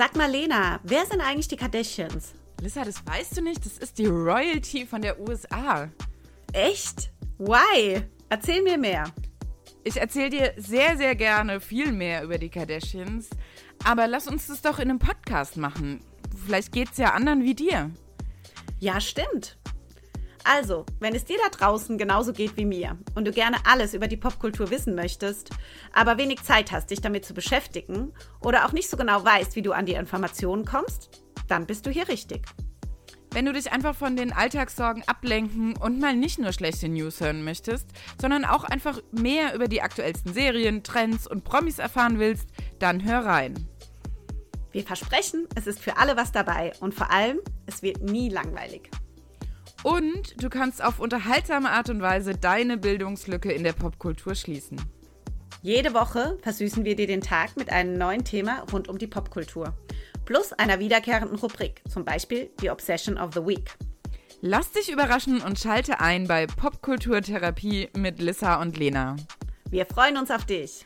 Sag mal, Lena, wer sind eigentlich die Kardashians? Lissa, das weißt du nicht. Das ist die Royalty von der USA. Echt? Why? Erzähl mir mehr. Ich erzähle dir sehr, sehr gerne viel mehr über die Kardashians. Aber lass uns das doch in einem Podcast machen. Vielleicht geht's ja anderen wie dir. Ja, stimmt. Also, wenn es dir da draußen genauso geht wie mir und du gerne alles über die Popkultur wissen möchtest, aber wenig Zeit hast, dich damit zu beschäftigen oder auch nicht so genau weißt, wie du an die Informationen kommst, dann bist du hier richtig. Wenn du dich einfach von den Alltagssorgen ablenken und mal nicht nur schlechte News hören möchtest, sondern auch einfach mehr über die aktuellsten Serien, Trends und Promis erfahren willst, dann hör rein. Wir versprechen, es ist für alle was dabei und vor allem, es wird nie langweilig. Und du kannst auf unterhaltsame Art und Weise deine Bildungslücke in der Popkultur schließen. Jede Woche versüßen wir dir den Tag mit einem neuen Thema rund um die Popkultur. Plus einer wiederkehrenden Rubrik, zum Beispiel die Obsession of the Week. Lass dich überraschen und schalte ein bei Popkulturtherapie mit Lissa und Lena. Wir freuen uns auf dich.